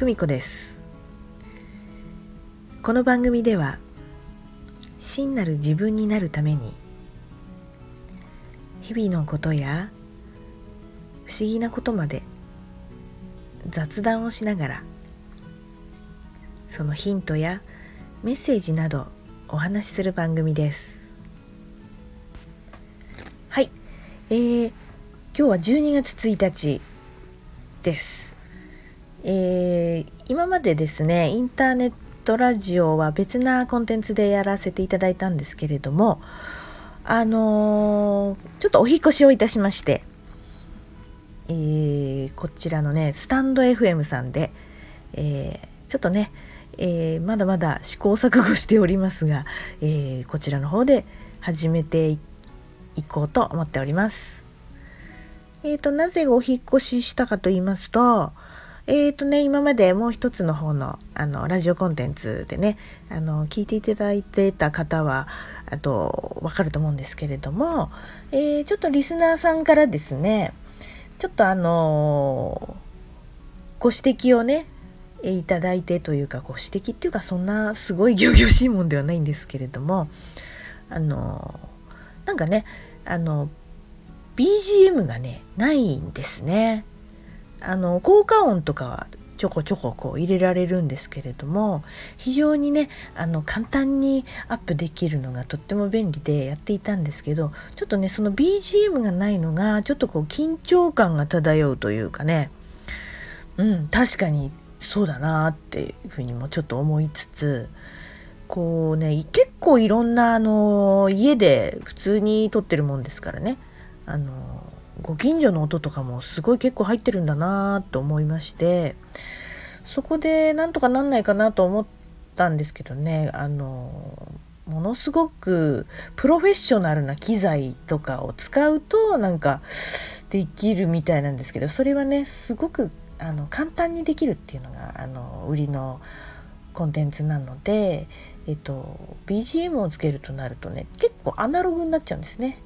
久美子です。この番組では真なる自分になるために日々のことや不思議なことまで雑談をしながらそのヒントやメッセージなどお話しする番組です。はい、えー、今日は12月1日です。えー、今までですねインターネットラジオは別なコンテンツでやらせていただいたんですけれどもあのー、ちょっとお引越しをいたしまして、えー、こちらのねスタンド FM さんで、え、ちょっとね、えまだまだ試行錯誤しておりますが、えこちらの方で始めていこうと思っております。えーと、なぜお引越ししたかと言いますと、えーとね、今までもう一つの方のあのラジオコンテンツでねあの聞いていただいてた方はあと分かると思うんですけれども、えー、ちょっとリスナーさんからですねちょっとあのご指摘をねいただいてというかご指摘っていうかそんなすごい仰々しいもんではないんですけれどもあのなんかねあの BGM がねないんですね。あの効果音とかはちょこちょここう入れられるんですけれども非常にねあの簡単にアップできるのがとっても便利でやっていたんですけどちょっとねその BGM がないのがちょっとこう緊張感が漂うというかね。うん確かにそうだなっていうふうにもちょっと思いつつこうね結構いろんなあの家で普通に撮ってるもんですからね。あのご近所の音とかもすごい結構入ってるんだなと思いましてそこでなんとかなんないかなと思ったんですけどねあのものすごくプロフェッショナルな機材とかを使うとなんかできるみたいなんですけどそれはねすごくあの簡単にできるっていうのがあの売りのコンテンツなので、えっと、BGM をつけるとなるとね結構アナログになっちゃうんですね。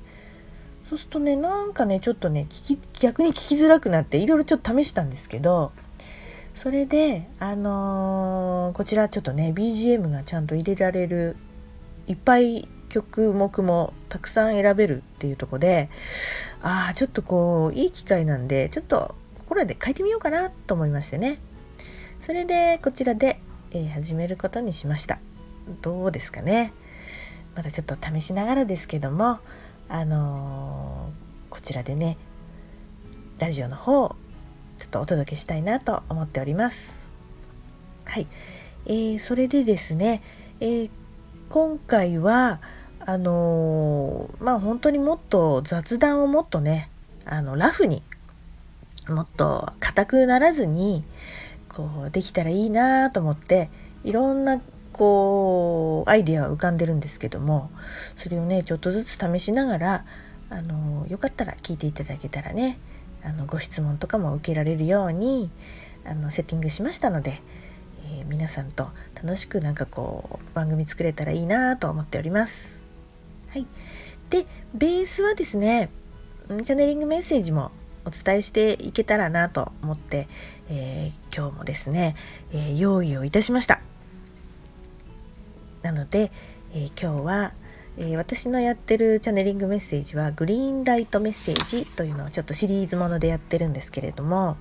そうするとねなんかねちょっとね聞き逆に聞きづらくなっていろいろちょっと試したんですけどそれであのー、こちらちょっとね BGM がちゃんと入れられるいっぱい曲目もたくさん選べるっていうとこでああちょっとこういい機会なんでちょっとこれで書いてみようかなと思いましてね。それでこちらで、えー、始めることにしました。どうですかね。まだちょっと試しながらですけどもあのー、こちらでねラジオの方ちょっとお届けしたいなと思っております。はい、えー、それでですね、えー、今回はあのー、まあ本当にもっと雑談をもっとねあのラフにもっと硬くならずにこうできたらいいなと思っていろんなこうアイデアは浮かんでるんですけどもそれをねちょっとずつ試しながらあのよかったら聞いていただけたらねあのご質問とかも受けられるようにあのセッティングしましたので、えー、皆さんと楽しくなんかこう番組作れたらいいなと思っております。はい、でベースはですねチャネリングメッセージもお伝えしていけたらなと思って、えー、今日もですね、えー、用意をいたしました。なので、えー、今日は、えー、私のやってるチャネリングメッセージはグリーンライトメッセージというのをちょっとシリーズものでやってるんですけれども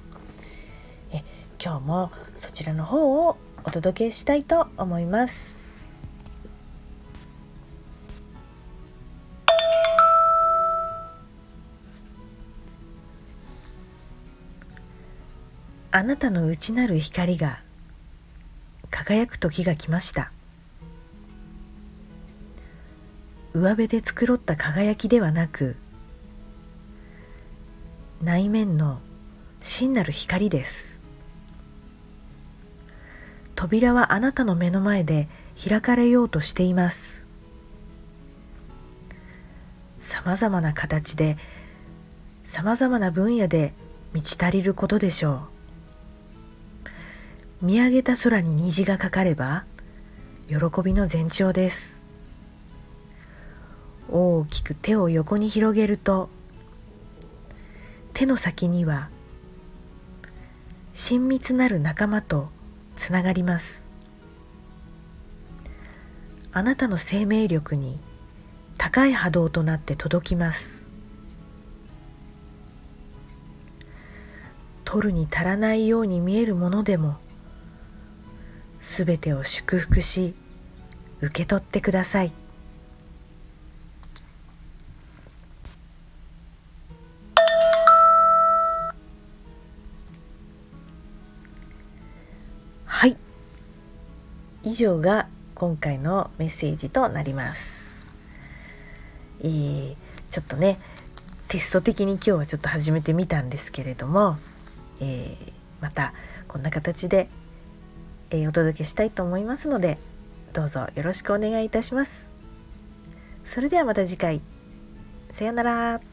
え今日もそちらの方をお届けしたいと思います。あなたの内なる光が輝く時が来ました。上辺で繕った輝きではなく内面の真なる光です。扉はあなたの目の前で開かれようとしています。さまざまな形でさまざまな分野で満ち足りることでしょう。見上げた空に虹がかかれば喜びの前兆です。大きく手を横に広げると手の先には親密なる仲間とつながります。あなたの生命力に高い波動となって届きます。取るに足らないように見えるものでもすべてを祝福し受け取ってください。はい以上が今回のメッセージとなります、えー、ちょっとねテスト的に今日はちょっと始めてみたんですけれども、えー、またこんな形で、えー、お届けしたいと思いますのでどうぞよろしくお願いいたします。それではまた次回。さようなら。